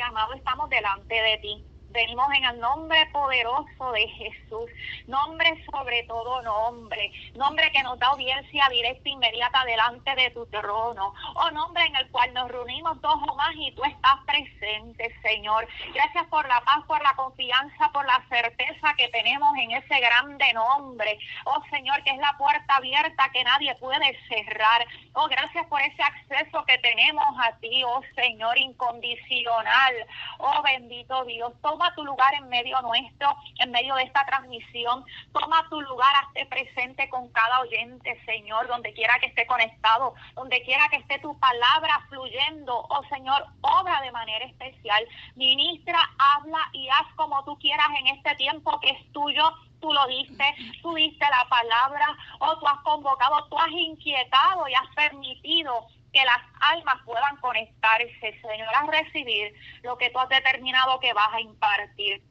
Amado, estamos delante de ti. Venimos en el nombre poderoso de Jesús, nombre sobre todo nombre, nombre que nos da audiencia directa e inmediata delante de tu trono, o nombre en el cual nos reunimos dos o más y tú estás presente, Señor. Gracias por la paz, por la confianza, por la certeza que tenemos en ese grande nombre, oh Señor, que es la puerta abierta que nadie puede cerrar. Oh, gracias por ese acceso que tenemos a ti, oh Señor, incondicional. Oh, bendito Dios, toma toma tu lugar en medio nuestro, en medio de esta transmisión. Toma tu lugar, hazte presente con cada oyente, Señor, donde quiera que esté conectado, donde quiera que esté tu palabra fluyendo. Oh Señor, obra de manera especial. Ministra, habla y haz como tú quieras en este tiempo que es tuyo tú lo diste, tú diste la palabra, o oh, tú has convocado, tú has inquietado y has permitido que las almas puedan conectarse, Señor, a recibir lo que tú has determinado que vas a impartir.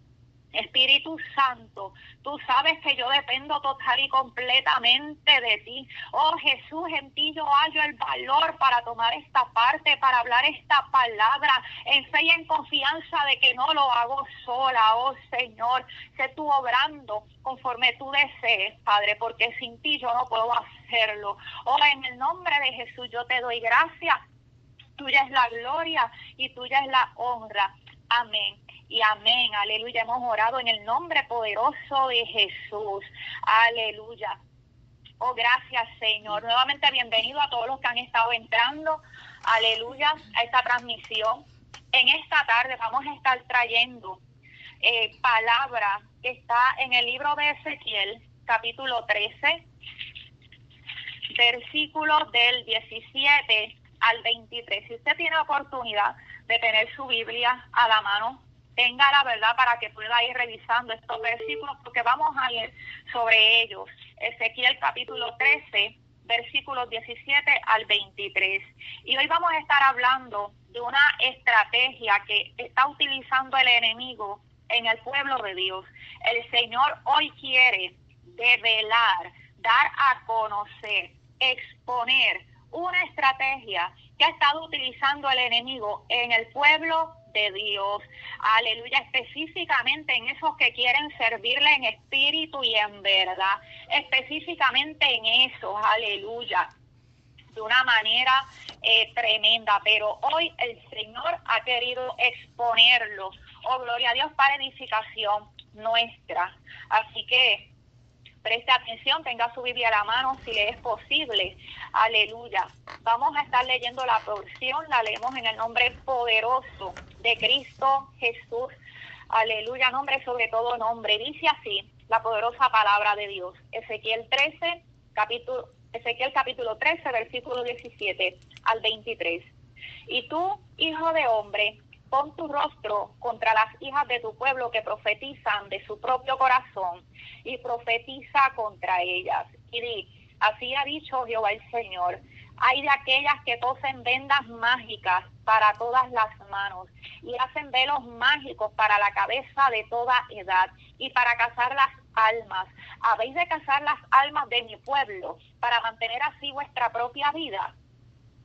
Espíritu Santo, tú sabes que yo dependo total y completamente de ti. Oh Jesús, en ti yo hallo el valor para tomar esta parte, para hablar esta palabra, en fe y en confianza de que no lo hago sola. Oh Señor, sé tú obrando conforme tú desees, Padre, porque sin ti yo no puedo hacerlo. Oh, en el nombre de Jesús yo te doy gracias. Tuya es la gloria y tuya es la honra. Amén y amén. Aleluya. Hemos orado en el nombre poderoso de Jesús. Aleluya. Oh, gracias, Señor. Nuevamente bienvenido a todos los que han estado entrando. Aleluya. A esta transmisión. En esta tarde vamos a estar trayendo eh, palabra que está en el libro de Ezequiel, capítulo 13, versículos del 17 al 23. Si usted tiene oportunidad de tener su Biblia a la mano, tenga la verdad para que pueda ir revisando estos versículos, porque vamos a ir sobre ellos. Ezequiel capítulo 13, versículos 17 al 23. Y hoy vamos a estar hablando de una estrategia que está utilizando el enemigo en el pueblo de Dios. El Señor hoy quiere develar, dar a conocer, exponer una estrategia que ha estado utilizando el enemigo en el pueblo de Dios. Aleluya, específicamente en esos que quieren servirle en espíritu y en verdad. Específicamente en eso, aleluya de una manera eh, tremenda, pero hoy el Señor ha querido exponerlo. Oh, gloria a Dios para edificación nuestra. Así que Preste atención, tenga su Biblia a la mano si le es posible. Aleluya. Vamos a estar leyendo la porción, la leemos en el nombre poderoso de Cristo Jesús. Aleluya, nombre sobre todo nombre. Dice así la poderosa palabra de Dios. Ezequiel 13, capítulo, Ezequiel capítulo 13, versículo 17 al 23. Y tú, hijo de hombre, pon tu rostro contra las hijas de tu pueblo que profetizan de su propio corazón y profetiza contra ellas. Y di, así ha dicho Jehová el Señor, hay de aquellas que cosen vendas mágicas para todas las manos y hacen velos mágicos para la cabeza de toda edad y para cazar las almas. Habéis de cazar las almas de mi pueblo para mantener así vuestra propia vida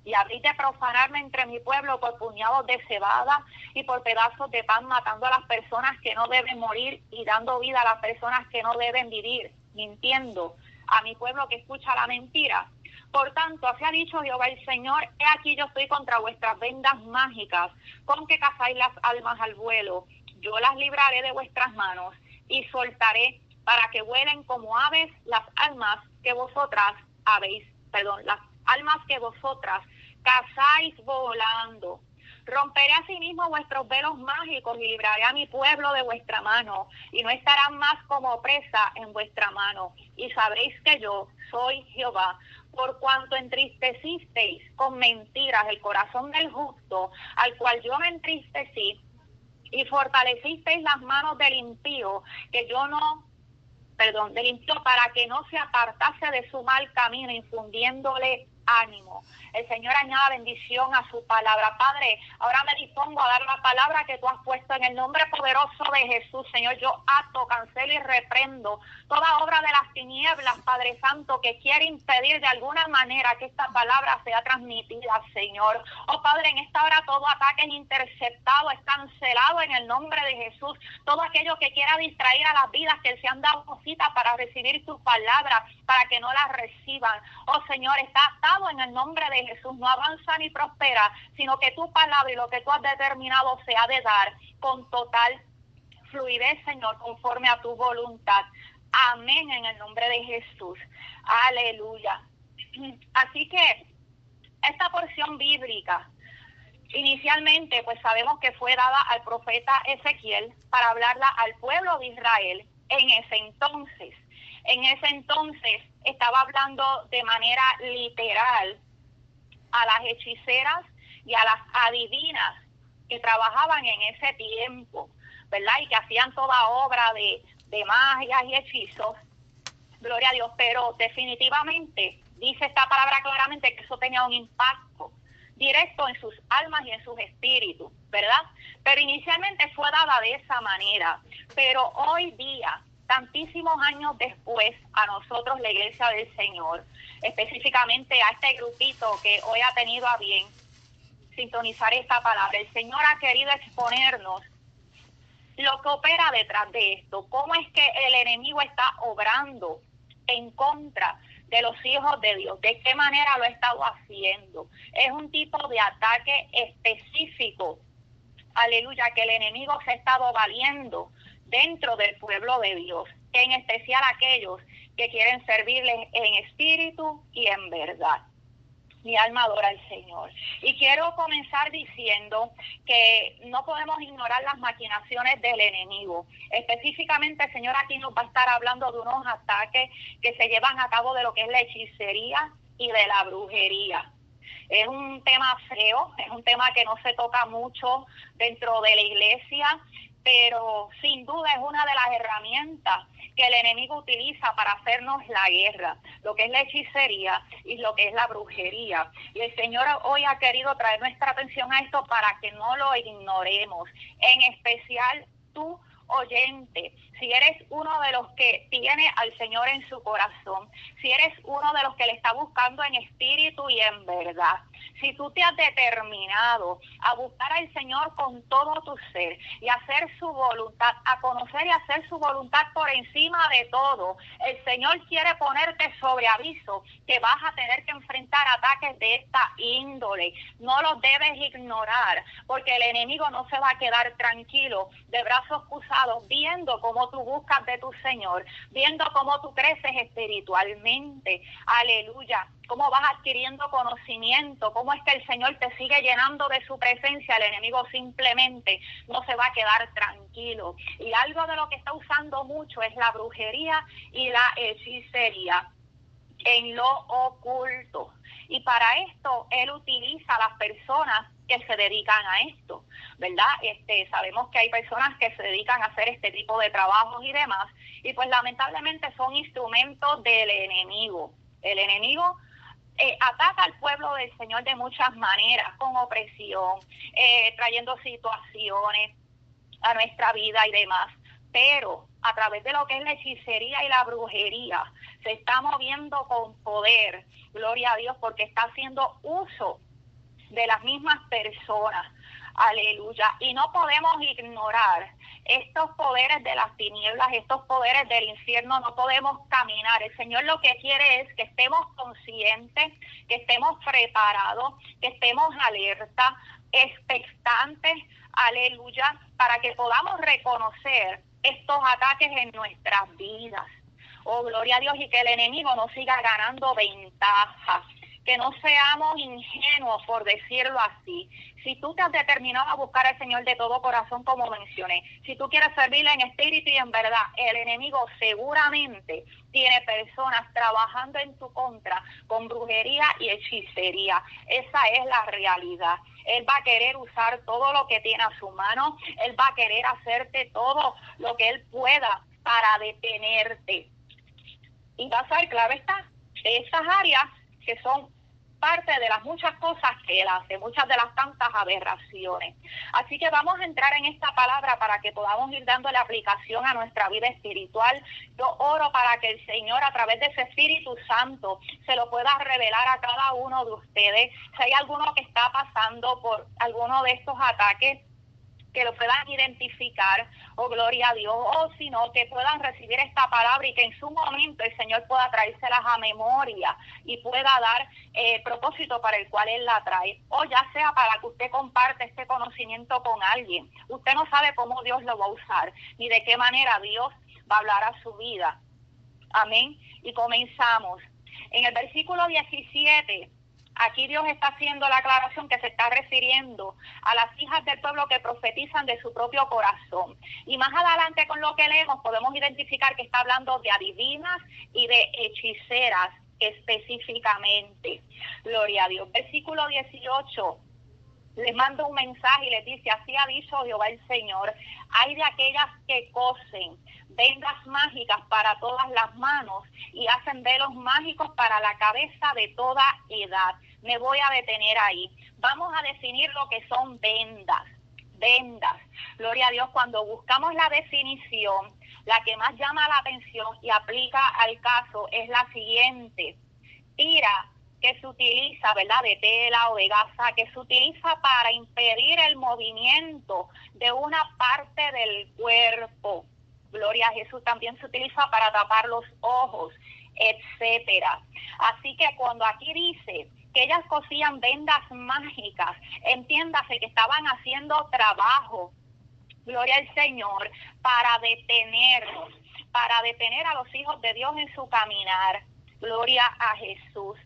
y habréis de profanarme entre mi pueblo por puñados de cebada y por pedazos de pan, matando a las personas que no deben morir y dando vida a las personas que no deben vivir, mintiendo a mi pueblo que escucha la mentira. Por tanto, así ha dicho Jehová el Señor, he aquí yo estoy contra vuestras vendas mágicas, con que cazáis las almas al vuelo. Yo las libraré de vuestras manos y soltaré para que vuelen como aves las almas que vosotras habéis, perdón, las almas que vosotras cazáis volando. Romperé asimismo vuestros velos mágicos y libraré a mi pueblo de vuestra mano, y no estarán más como presa en vuestra mano. Y sabréis que yo soy Jehová, por cuanto entristecisteis con mentiras el corazón del justo, al cual yo me entristecí, y fortalecisteis las manos del impío, que yo no perdón, del impío para que no se apartase de su mal camino, infundiéndole ánimo. El Señor añada bendición a su palabra. Padre, ahora me dispongo a dar la palabra que tú has puesto en el nombre poderoso de Jesús. Señor, yo ato, cancelo y reprendo toda obra de las tinieblas, Padre Santo, que quiere impedir de alguna manera que esta palabra sea transmitida, Señor. Oh Padre, en esta hora todo ataque es interceptado, es cancelado en el nombre de Jesús. Todo aquello que quiera distraer a las vidas que se han dado cita para recibir tu palabra, para que no la reciban. Oh Señor, está atado en el nombre de Jesús, no avanza ni prospera, sino que tu palabra y lo que tú has determinado se ha de dar con total fluidez, Señor, conforme a tu voluntad. Amén en el nombre de Jesús. Aleluya. Así que esta porción bíblica, inicialmente, pues sabemos que fue dada al profeta Ezequiel para hablarla al pueblo de Israel en ese entonces. En ese entonces estaba hablando de manera literal a las hechiceras y a las adivinas que trabajaban en ese tiempo, ¿verdad? Y que hacían toda obra de, de magias y hechizos. Gloria a Dios, pero definitivamente dice esta palabra claramente que eso tenía un impacto directo en sus almas y en sus espíritus, ¿verdad? Pero inicialmente fue dada de esa manera, pero hoy día tantísimos años después a nosotros, la Iglesia del Señor, específicamente a este grupito que hoy ha tenido a bien sintonizar esta palabra. El Señor ha querido exponernos lo que opera detrás de esto, cómo es que el enemigo está obrando en contra de los hijos de Dios, de qué manera lo ha estado haciendo. Es un tipo de ataque específico, aleluya, que el enemigo se ha estado valiendo dentro del pueblo de Dios, en especial aquellos que quieren servirle en espíritu y en verdad. Mi alma adora al Señor. Y quiero comenzar diciendo que no podemos ignorar las maquinaciones del enemigo. Específicamente, el Señor aquí nos va a estar hablando de unos ataques que se llevan a cabo de lo que es la hechicería y de la brujería. Es un tema feo, es un tema que no se toca mucho dentro de la iglesia pero sin duda es una de las herramientas que el enemigo utiliza para hacernos la guerra, lo que es la hechicería y lo que es la brujería. Y el Señor hoy ha querido traer nuestra atención a esto para que no lo ignoremos, en especial tú oyente, si eres uno de los que tiene al Señor en su corazón, si eres uno de los que le está buscando en espíritu y en verdad, si tú te has determinado a buscar al Señor con todo tu ser y hacer su voluntad, a conocer y hacer su voluntad por encima de todo, el Señor quiere ponerte sobre aviso que vas a tener que enfrentar ataques de esta índole. No los debes ignorar porque el enemigo no se va a quedar tranquilo de brazos cruzados viendo cómo tú buscas de tu Señor, viendo cómo tú creces espiritualmente. Aleluya cómo vas adquiriendo conocimiento, cómo es que el Señor te sigue llenando de su presencia, el enemigo simplemente no se va a quedar tranquilo. Y algo de lo que está usando mucho es la brujería y la hechicería en lo oculto. Y para esto él utiliza a las personas que se dedican a esto, ¿verdad? Este, sabemos que hay personas que se dedican a hacer este tipo de trabajos y demás, y pues lamentablemente son instrumentos del enemigo. El enemigo eh, ataca al pueblo del Señor de muchas maneras, con opresión, eh, trayendo situaciones a nuestra vida y demás. Pero a través de lo que es la hechicería y la brujería, se está moviendo con poder, gloria a Dios, porque está haciendo uso de las mismas personas. Aleluya. Y no podemos ignorar estos poderes de las tinieblas, estos poderes del infierno, no podemos caminar. El Señor lo que quiere es que estemos conscientes, que estemos preparados, que estemos alerta, expectantes, aleluya, para que podamos reconocer estos ataques en nuestras vidas. Oh, gloria a Dios y que el enemigo no siga ganando ventajas que no seamos ingenuos, por decirlo así. Si tú te has determinado a buscar al Señor de todo corazón, como mencioné, si tú quieres servirle en espíritu y en verdad, el enemigo seguramente tiene personas trabajando en tu contra con brujería y hechicería. Esa es la realidad. Él va a querer usar todo lo que tiene a su mano. Él va a querer hacerte todo lo que él pueda para detenerte. Y va a ser clave está, esas áreas que son parte de las muchas cosas que Él hace, muchas de las tantas aberraciones. Así que vamos a entrar en esta palabra para que podamos ir dándole aplicación a nuestra vida espiritual. Yo oro para que el Señor a través de ese Espíritu Santo se lo pueda revelar a cada uno de ustedes. Si hay alguno que está pasando por alguno de estos ataques, que lo puedan identificar, oh gloria a Dios, o si no, que puedan recibir esta palabra y que en su momento el Señor pueda traérselas a memoria y pueda dar eh, propósito para el cual Él la trae, o ya sea para que usted comparte este conocimiento con alguien. Usted no sabe cómo Dios lo va a usar, ni de qué manera Dios va a hablar a su vida. Amén. Y comenzamos. En el versículo 17 Aquí Dios está haciendo la aclaración que se está refiriendo a las hijas del pueblo que profetizan de su propio corazón. Y más adelante con lo que leemos podemos identificar que está hablando de adivinas y de hechiceras específicamente. Gloria a Dios. Versículo 18 les mando un mensaje y les dice, así ha dicho Jehová el Señor, hay de aquellas que cosen vendas mágicas para todas las manos y hacen velos mágicos para la cabeza de toda edad. Me voy a detener ahí. Vamos a definir lo que son vendas. Vendas. Gloria a Dios, cuando buscamos la definición, la que más llama la atención y aplica al caso es la siguiente. Tira que se utiliza, ¿verdad?, de tela o de gasa, que se utiliza para impedir el movimiento de una parte del cuerpo. Gloria a Jesús también se utiliza para tapar los ojos, etcétera. Así que cuando aquí dice que ellas cosían vendas mágicas, entiéndase que estaban haciendo trabajo, gloria al Señor, para detenerlos, para detener a los hijos de Dios en su caminar. Gloria a Jesús.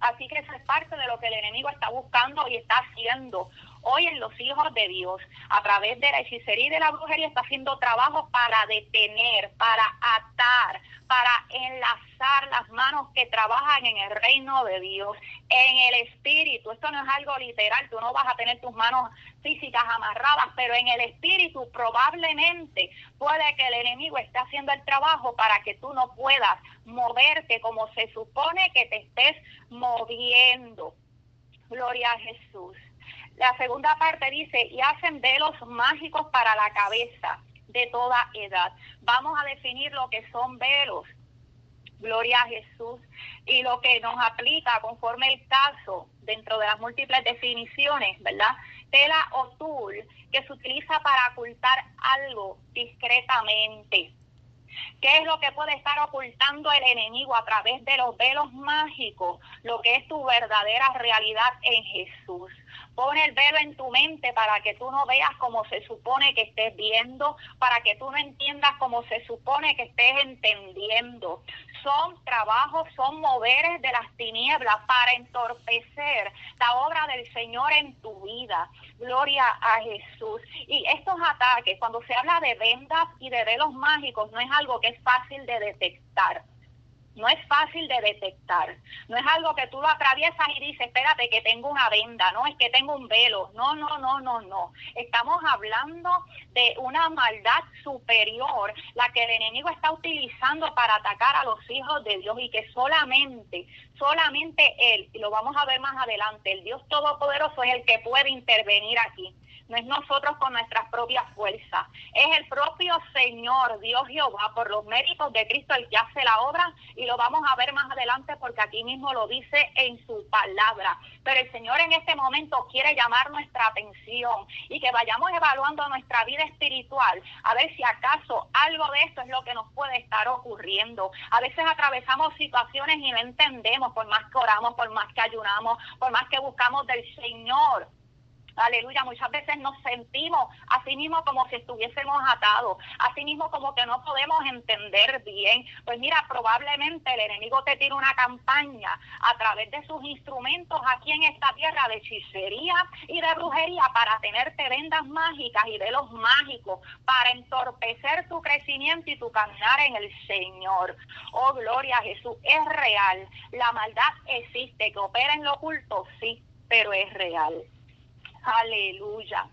Así que eso es parte de lo que el enemigo está buscando y está haciendo hoy en los hijos de Dios, a través de la hechicería y de la brujería, está haciendo trabajo para detener, para atar, para enlazar las manos que trabajan en el reino de Dios, en el espíritu. Esto no es algo literal, tú no vas a tener tus manos físicas amarradas, pero en el espíritu probablemente puede que el enemigo esté haciendo el trabajo para que tú no puedas moverte como se supone que te estés moviendo. Gloria a Jesús. La segunda parte dice, y hacen velos mágicos para la cabeza de toda edad. Vamos a definir lo que son velos. Gloria a Jesús. Y lo que nos aplica conforme el caso dentro de las múltiples definiciones, ¿verdad? Tela o tul que se utiliza para ocultar algo discretamente. ¿Qué es lo que puede estar ocultando el enemigo a través de los velos mágicos? Lo que es tu verdadera realidad en Jesús. Pone el velo en tu mente para que tú no veas como se supone que estés viendo, para que tú no entiendas como se supone que estés entendiendo. Son trabajos, son moveres de las tinieblas para entorpecer la obra del Señor en tu vida. Gloria a Jesús. Y estos ataques, cuando se habla de vendas y de velos mágicos, no es algo que es fácil de detectar no es fácil de detectar. No es algo que tú lo atraviesas y dices, espérate que tengo una venda, no es que tengo un velo. No, no, no, no, no. Estamos hablando de una maldad superior, la que el enemigo está utilizando para atacar a los hijos de Dios y que solamente, solamente Él, y lo vamos a ver más adelante, el Dios Todopoderoso es el que puede intervenir aquí no es nosotros con nuestras propias fuerzas, es el propio Señor, Dios Jehová, por los méritos de Cristo el que hace la obra y lo vamos a ver más adelante porque aquí mismo lo dice en su palabra. Pero el Señor en este momento quiere llamar nuestra atención y que vayamos evaluando nuestra vida espiritual a ver si acaso algo de esto es lo que nos puede estar ocurriendo. A veces atravesamos situaciones y no entendemos por más que oramos, por más que ayunamos, por más que buscamos del Señor Aleluya, muchas veces nos sentimos así mismo como si estuviésemos atados, así mismo como que no podemos entender bien. Pues mira, probablemente el enemigo te tira una campaña a través de sus instrumentos aquí en esta tierra de hechicería y de brujería para tenerte vendas mágicas y velos mágicos, para entorpecer tu crecimiento y tu caminar en el Señor. Oh, gloria a Jesús, es real. La maldad existe, que opera en lo oculto, sí, pero es real. Aleluya.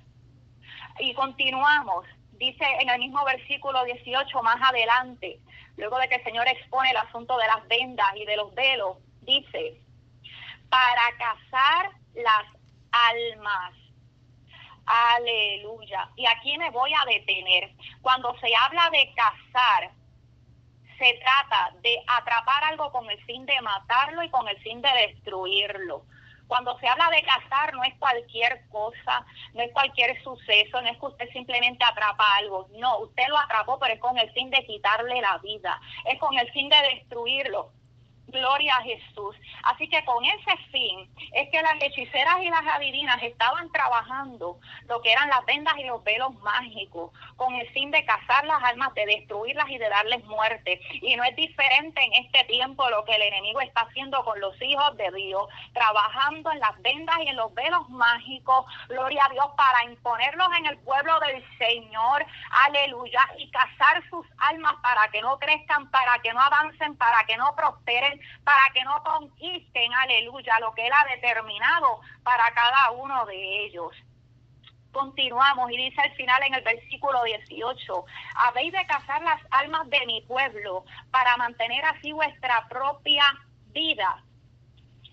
Y continuamos. Dice en el mismo versículo 18 más adelante, luego de que el Señor expone el asunto de las vendas y de los velos, dice, para cazar las almas. Aleluya. Y aquí me voy a detener. Cuando se habla de cazar, se trata de atrapar algo con el fin de matarlo y con el fin de destruirlo. Cuando se habla de cazar no es cualquier cosa, no es cualquier suceso, no es que usted simplemente atrapa algo, no, usted lo atrapó pero es con el fin de quitarle la vida, es con el fin de destruirlo. Gloria a Jesús. Así que con ese fin es que las hechiceras y las adivinas estaban trabajando lo que eran las vendas y los velos mágicos, con el fin de cazar las almas, de destruirlas y de darles muerte. Y no es diferente en este tiempo lo que el enemigo está haciendo con los hijos de Dios, trabajando en las vendas y en los velos mágicos, gloria a Dios, para imponerlos en el pueblo del Señor, aleluya, y cazar sus almas para que no crezcan, para que no avancen, para que no prosperen para que no conquisten, aleluya, lo que Él ha determinado para cada uno de ellos. Continuamos y dice al final en el versículo 18, habéis de cazar las almas de mi pueblo para mantener así vuestra propia vida.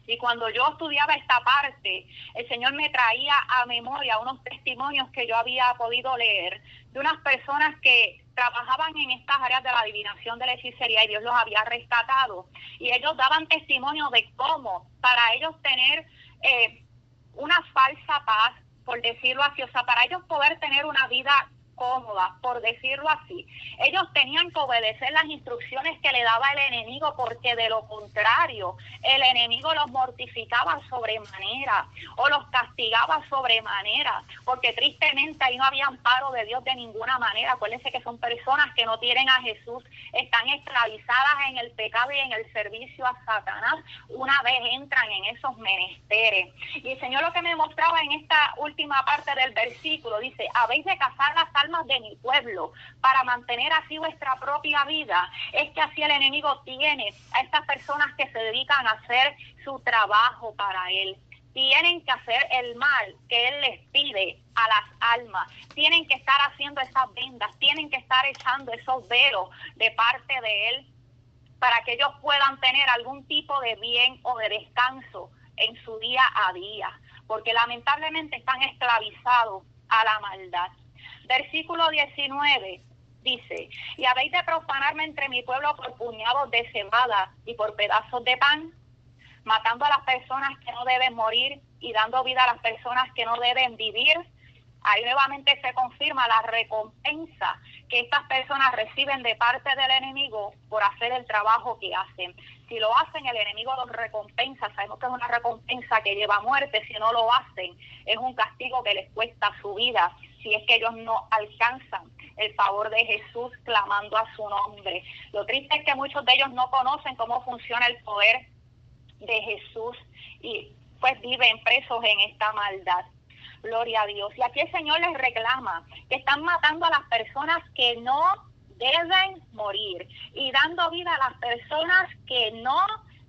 Y cuando yo estudiaba esta parte, el Señor me traía a memoria unos testimonios que yo había podido leer de unas personas que trabajaban en estas áreas de la adivinación de la hechicería y Dios los había rescatado. Y ellos daban testimonio de cómo para ellos tener eh, una falsa paz, por decirlo así, o sea, para ellos poder tener una vida cómoda, por decirlo así. Ellos tenían que obedecer las instrucciones que le daba el enemigo porque de lo contrario el enemigo los mortificaba sobremanera o los castigaba sobremanera porque tristemente ahí no había amparo de Dios de ninguna manera. Acuérdense que son personas que no tienen a Jesús, están esclavizadas en el pecado y en el servicio a Satanás una vez entran en esos menesteres. Y el Señor lo que me mostraba en esta última parte del versículo dice, habéis de cazar las almas de mi pueblo para mantener así vuestra propia vida. Es que así el enemigo tiene a estas personas que se dedican a hacer su trabajo para él tienen que hacer el mal que Él les pide a las almas, tienen que estar haciendo esas vendas, tienen que estar echando esos velos de parte de Él para que ellos puedan tener algún tipo de bien o de descanso en su día a día, porque lamentablemente están esclavizados a la maldad. Versículo 19 dice, y habéis de profanarme entre mi pueblo por puñados de cebada y por pedazos de pan, matando a las personas que no deben morir y dando vida a las personas que no deben vivir. Ahí nuevamente se confirma la recompensa que estas personas reciben de parte del enemigo por hacer el trabajo que hacen. Si lo hacen, el enemigo los recompensa. Sabemos que es una recompensa que lleva a muerte. Si no lo hacen, es un castigo que les cuesta su vida si es que ellos no alcanzan el favor de Jesús clamando a su nombre. Lo triste es que muchos de ellos no conocen cómo funciona el poder de Jesús y pues viven presos en esta maldad. Gloria a Dios. Y aquí el Señor les reclama que están matando a las personas que no deben morir y dando vida a las personas que no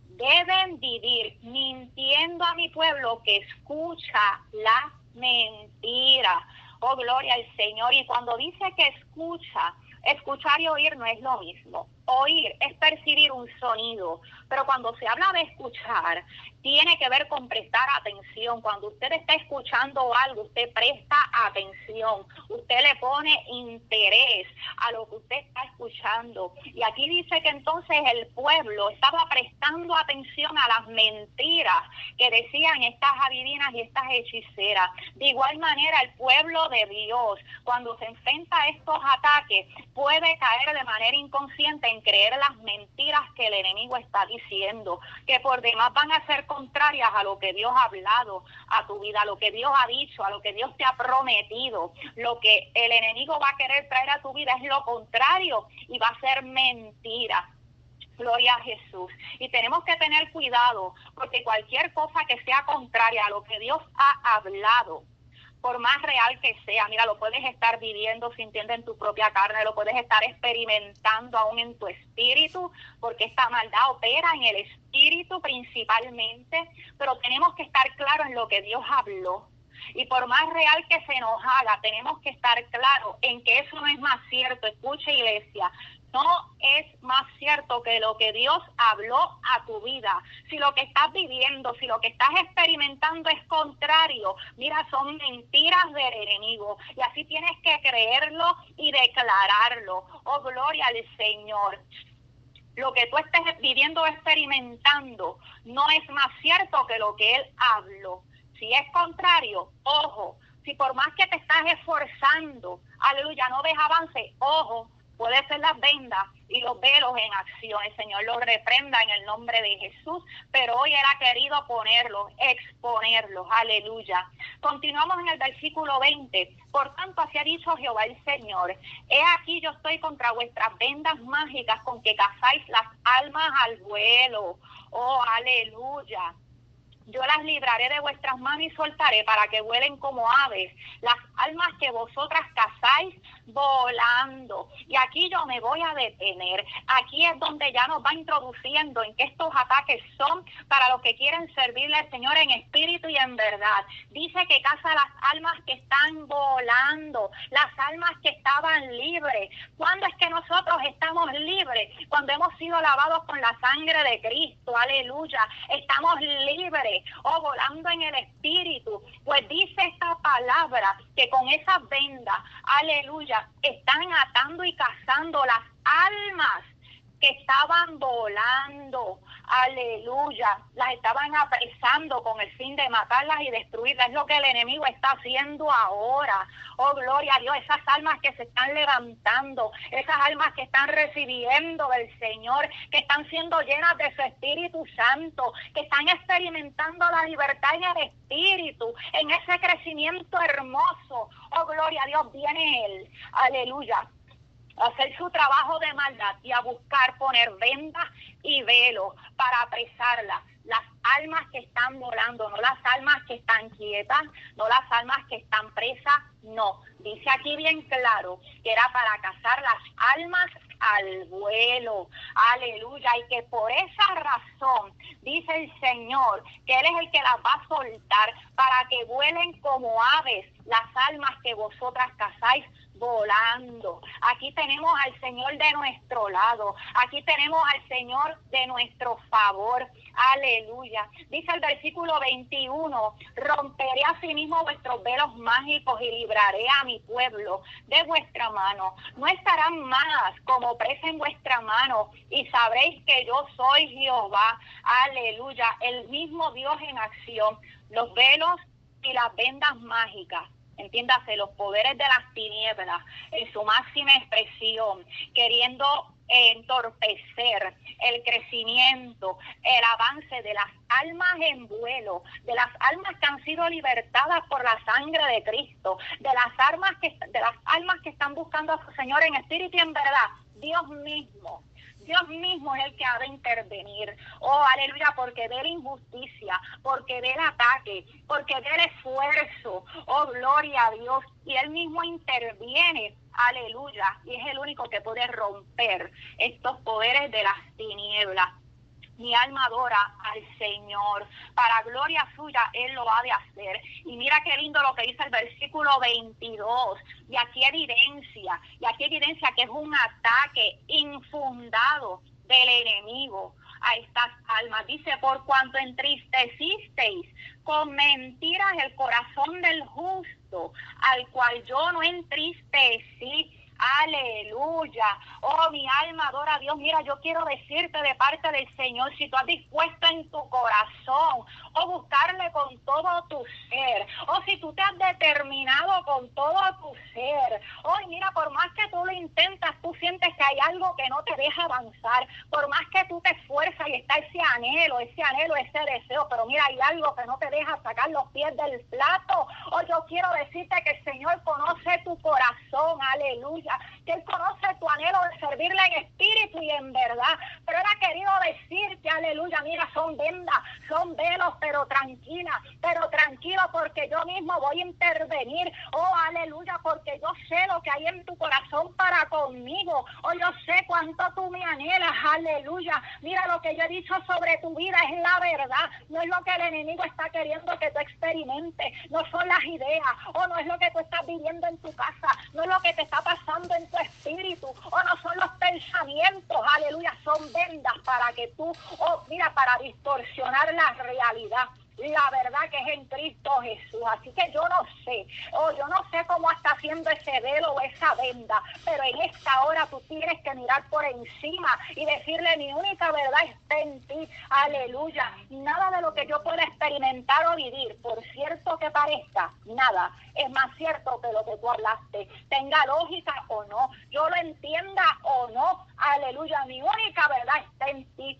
deben vivir, mintiendo a mi pueblo que escucha la mentira. Oh, gloria al Señor. Y cuando dice que escucha, escuchar y oír no es lo mismo. Oír es percibir un sonido, pero cuando se habla de escuchar, tiene que ver con prestar atención. Cuando usted está escuchando algo, usted presta atención, usted le pone interés a lo que usted está escuchando. Y aquí dice que entonces el pueblo estaba prestando atención a las mentiras que decían estas adivinas y estas hechiceras. De igual manera, el pueblo de Dios, cuando se enfrenta a estos ataques, puede caer de manera inconsciente en creer las mentiras que el enemigo está diciendo, que por demás van a ser contrarias a lo que Dios ha hablado a tu vida, a lo que Dios ha dicho, a lo que Dios te ha prometido. Lo que el enemigo va a querer traer a tu vida es lo contrario y va a ser mentira. Gloria a Jesús. Y tenemos que tener cuidado porque cualquier cosa que sea contraria a lo que Dios ha hablado, por más real que sea, mira, lo puedes estar viviendo, sintiendo en tu propia carne, lo puedes estar experimentando aún en tu espíritu, porque esta maldad opera en el espíritu principalmente, pero tenemos que estar claros en lo que Dios habló. Y por más real que se nos haga, tenemos que estar claros en que eso no es más cierto. Escucha iglesia, no es más cierto que lo que Dios habló a tu vida. Si lo que estás viviendo, si lo que estás experimentando es contrario, mira, son mentiras del enemigo. Y así tienes que creerlo y declararlo. Oh, gloria al Señor lo que tú estés viviendo o experimentando no es más cierto que lo que Él habló. Si es contrario, ojo, si por más que te estás esforzando, aleluya, no ves avance, ojo, puede ser las vendas y los velos en acción. El Señor los reprenda en el nombre de Jesús, pero hoy ha querido ponerlos, exponerlos. Aleluya. Continuamos en el versículo 20. Por tanto, así ha dicho Jehová el Señor. He aquí yo estoy contra vuestras vendas mágicas con que cazáis las almas al vuelo. Oh, aleluya yo las libraré de vuestras manos y soltaré para que vuelen como aves las almas que vosotras cazáis volando. Y aquí yo me voy a detener. Aquí es donde ya nos va introduciendo en que estos ataques son para los que quieren servirle al Señor en espíritu y en verdad. Dice que caza las almas que están volando, las almas que estaban libres. ¿Cuándo es que nosotros estamos libres? Cuando hemos sido lavados con la sangre de Cristo. Aleluya. Estamos libres o volando en el espíritu. Pues dice esta palabra que con esas vendas, aleluya, están atando y cazando las almas que estaban volando, aleluya, las estaban apresando con el fin de matarlas y destruirlas. Es lo que el enemigo está haciendo ahora. Oh, gloria a Dios, esas almas que se están levantando, esas almas que están recibiendo del Señor, que están siendo llenas de su Espíritu Santo, que están experimentando la libertad en el Espíritu, en ese crecimiento hermoso. Oh, gloria a Dios, viene Él. Aleluya hacer su trabajo de maldad y a buscar poner vendas y velos para apresarlas. Las almas que están volando, no las almas que están quietas, no las almas que están presas, no. Dice aquí bien claro que era para cazar las almas al vuelo. Aleluya. Y que por esa razón dice el Señor que Él es el que las va a soltar para que vuelen como aves las almas que vosotras cazáis volando. Aquí tenemos al Señor de nuestro lado. Aquí tenemos al Señor de nuestro favor. Aleluya. Dice el versículo 21, romperé asimismo vuestros velos mágicos y libraré a mi pueblo de vuestra mano. No estarán más como presa en vuestra mano y sabréis que yo soy Jehová. Aleluya. El mismo Dios en acción. Los velos y las vendas mágicas entiéndase, los poderes de las tinieblas en su máxima expresión, queriendo entorpecer el crecimiento, el avance de las almas en vuelo, de las almas que han sido libertadas por la sangre de Cristo, de las almas que de las almas que están buscando a su Señor en espíritu y en verdad, Dios mismo Dios mismo es el que ha de intervenir. Oh, aleluya, porque ve la injusticia, porque ve el ataque, porque ve el esfuerzo. Oh, gloria a Dios. Y Él mismo interviene. Aleluya. Y es el único que puede romper estos poderes de las tinieblas mi alma adora al Señor. Para gloria suya, Él lo ha de hacer. Y mira qué lindo lo que dice el versículo 22. Y aquí evidencia, y aquí evidencia que es un ataque infundado del enemigo a estas almas. Dice, por cuanto entristecisteis con mentiras el corazón del justo, al cual yo no entristecí Aleluya. Oh, mi alma adora a Dios. Mira, yo quiero decirte de parte del Señor, si tú has dispuesto en tu corazón o buscarle con todo tu ser, o si tú te has determinado con todo tu ser, oh, mira, por más que tú lo intentas, tú sientes que hay algo que no te deja avanzar, por más que tú te esfuerzas y está ese anhelo, ese anhelo, ese deseo, pero mira, hay algo que no te deja sacar los pies del plato, oh, yo quiero decirte que el Señor conoce tu corazón, aleluya, que Él conoce tu anhelo de servirle en espíritu y en verdad, pero ha querido decirte, aleluya, mira, son vendas, son velos, pero tranquila, pero tranquilo porque yo mismo voy a intervenir. Oh, aleluya, porque yo sé lo que hay en tu corazón para conmigo. Oh, yo sé cuánto tú me anhelas, aleluya. Mira lo que yo he dicho sobre tu vida es la verdad. No es lo que el enemigo está queriendo que tú experimentes, no son las ideas, o no es lo que tú estás viviendo en tu casa, no es lo que te está pasando en tu espíritu, o no son los pensamientos, aleluya, son vendas para que tú, oh, mira, para distorsionar la realidad la verdad que es en Cristo Jesús. Así que yo no sé, o yo no sé cómo está haciendo ese velo o esa venda, pero en esta hora tú tienes que mirar por encima y decirle mi única verdad está en ti. Aleluya. Nada de lo que yo pueda experimentar o vivir, por cierto que parezca, nada, es más cierto que lo que tú hablaste. Tenga lógica o no, yo lo entienda o no. Aleluya. Mi única verdad está en ti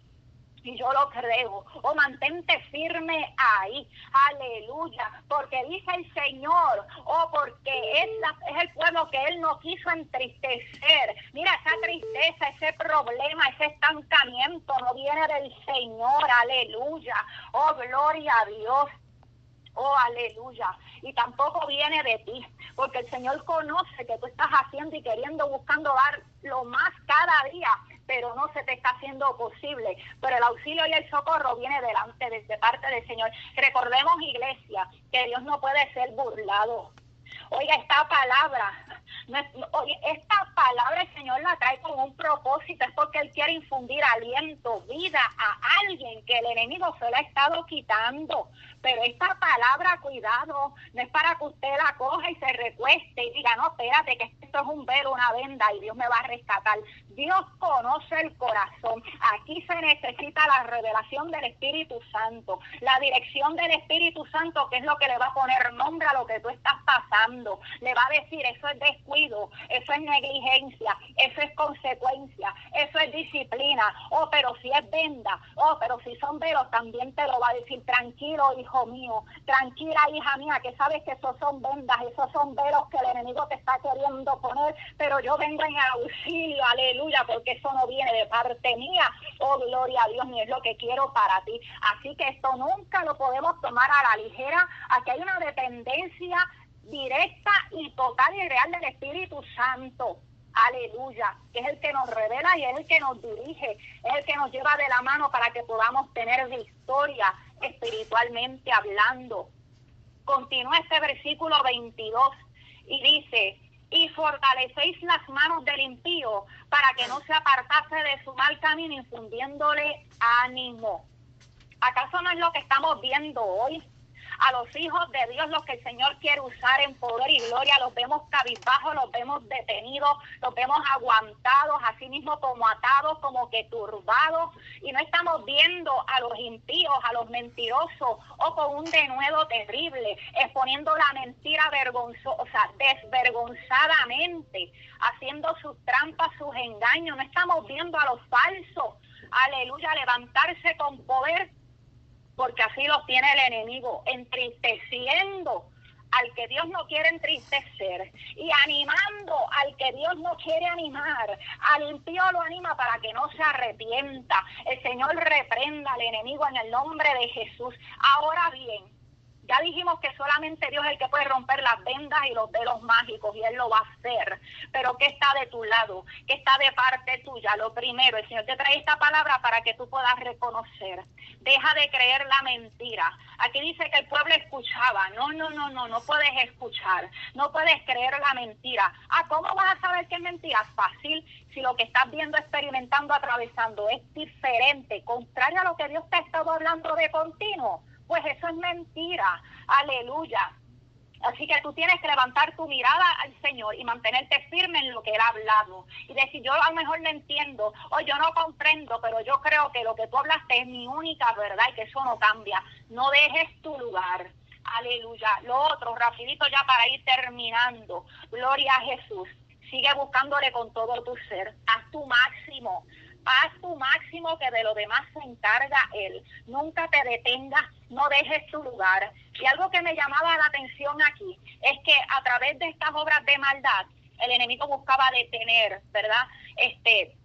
y yo lo creo. O mantente firme ahí. Aleluya. Porque dice el Señor. O porque es, es el pueblo que Él no quiso entristecer. Mira, esa tristeza, ese problema, ese estancamiento no viene del Señor. Aleluya. Oh, gloria a Dios. Oh, aleluya. Y tampoco viene de ti, porque el Señor conoce que tú estás haciendo y queriendo, buscando dar lo más cada día pero no se te está haciendo posible. Pero el auxilio y el socorro viene delante desde parte del Señor. Recordemos, iglesia, que Dios no puede ser burlado. Oiga, esta palabra, esta palabra el Señor la trae con un propósito, es porque Él quiere infundir aliento, vida a alguien que el enemigo se la ha estado quitando. Pero esta palabra, cuidado, no es para que usted la coja y se recueste y diga, no, espérate, que esto es un velo, una venda y Dios me va a rescatar. Dios conoce el corazón. Aquí se necesita la revelación del Espíritu Santo, la dirección del Espíritu Santo, que es lo que le va a poner nombre a lo que tú estás pasando. Le va a decir, eso es descuido, eso es negligencia, eso es consecuencia, eso es disciplina. Oh, pero si es venda, oh, pero si son velos, también te lo va a decir, tranquilo, hijo mío, tranquila hija mía, que sabes que esos son vendas, esos son velos que el enemigo te está queriendo poner, pero yo vengo en auxilio, aleluya, porque eso no viene de parte mía, oh gloria a Dios, ni es lo que quiero para ti. Así que esto nunca lo podemos tomar a la ligera, aquí hay una dependencia directa y total y real del Espíritu Santo aleluya, que es el que nos revela y es el que nos dirige, es el que nos lleva de la mano para que podamos tener victoria espiritualmente hablando. Continúa este versículo 22 y dice, y fortalecéis las manos del impío para que no se apartase de su mal camino infundiéndole ánimo. ¿Acaso no es lo que estamos viendo hoy? A los hijos de Dios, los que el Señor quiere usar en poder y gloria, los vemos cabizbajos, los vemos detenidos, los vemos aguantados, así mismo como atados, como que turbados, y no estamos viendo a los impíos, a los mentirosos, o con un denuedo terrible, exponiendo la mentira vergonzosa, desvergonzadamente, haciendo sus trampas, sus engaños, no estamos viendo a los falsos, aleluya, levantarse con poder porque así los tiene el enemigo, entristeciendo al que Dios no quiere entristecer y animando al que Dios no quiere animar. Al impío lo anima para que no se arrepienta. El Señor reprenda al enemigo en el nombre de Jesús. Ahora bien, ya dijimos que solamente Dios es el que puede romper las vendas y los velos mágicos y Él lo va a hacer. Pero ¿qué está de tu lado? ¿Qué está de parte tuya? Lo primero, el Señor te trae esta palabra para que tú puedas reconocer. Deja de creer la mentira. Aquí dice que el pueblo escuchaba. No, no, no, no, no puedes escuchar. No puedes creer la mentira. Ah, ¿cómo vas a saber que es mentira? Fácil si lo que estás viendo, experimentando, atravesando es diferente, contrario a lo que Dios te ha estado hablando de continuo pues eso es mentira. Aleluya. Así que tú tienes que levantar tu mirada al Señor y mantenerte firme en lo que Él ha hablado. Y decir, yo a lo mejor no entiendo o yo no comprendo, pero yo creo que lo que tú hablaste es mi única verdad y que eso no cambia. No dejes tu lugar. Aleluya. Lo otro, rapidito ya para ir terminando. Gloria a Jesús. Sigue buscándole con todo tu ser. Haz tu máximo haz tu máximo que de lo demás se encarga Él. Nunca te detengas, no dejes tu lugar. Y algo que me llamaba la atención aquí es que a través de estas obras de maldad, el enemigo buscaba detener, ¿verdad? Este,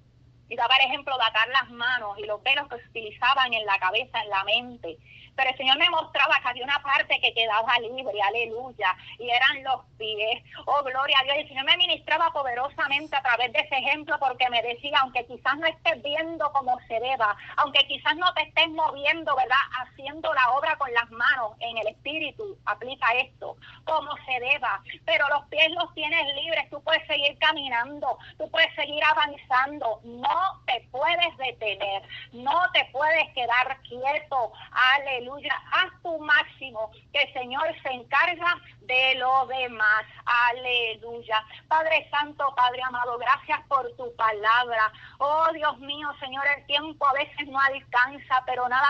y daba ejemplo de atar las manos y los velos que se utilizaban en la cabeza, en la mente. Pero el Señor me mostraba que había una parte que quedaba libre, aleluya, y eran los pies. Oh, gloria a Dios. El Señor me ministraba poderosamente a través de ese ejemplo porque me decía, aunque quizás no estés viendo como se deba, aunque quizás no te estés moviendo, ¿verdad? Haciendo la obra con las manos en el espíritu, aplica esto, como se deba, pero los pies los tienes libres, tú puedes seguir caminando, tú puedes seguir avanzando, no te puedes detener, no te puedes quedar quieto, aleluya, haz tu máximo, que el Señor se encarga de lo demás, aleluya. Padre Santo, Padre amado, gracias por tu palabra. Oh Dios mío, Señor, el tiempo a veces no alcanza, pero nada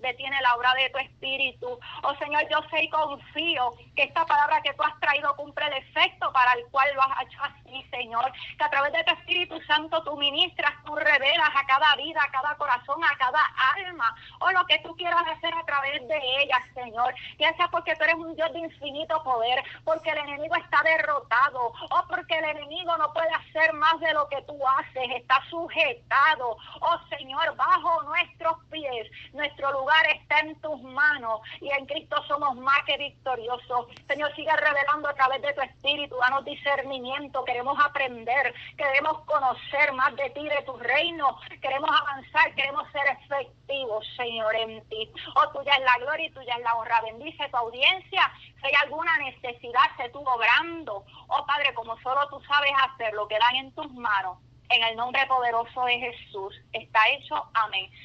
detiene la obra de tu espíritu. Oh Señor, yo sé y confío que esta palabra que tú has traído cumple el efecto para el cual lo has hecho así, Señor. Que a través de tu Espíritu Santo tú ministras, tú revelas a cada vida, a cada corazón, a cada alma, o oh, lo que tú quieras hacer a través de ellas, Señor. Sea porque tú eres un Dios de infinito poder, porque el enemigo está derrotado, o porque el enemigo no puede hacer más de lo que tú haces, está sujetado. Oh Señor, bajo nuestros pies, nuestro lugar está en tus manos y en Cristo somos más que victoriosos. Señor, sigue revelando a través de tu espíritu, danos discernimiento, queremos aprender, queremos conocer más de ti, de tu reino, queremos avanzar, queremos ser efectivos, Señor, en ti. Oh, tuya es la gloria y tuya es la honra. Bendice tu audiencia. Si hay alguna necesidad, se tú obrando. Oh, Padre, como solo tú sabes hacer, lo que dan en tus manos. En el nombre poderoso de Jesús. Está hecho. Amén.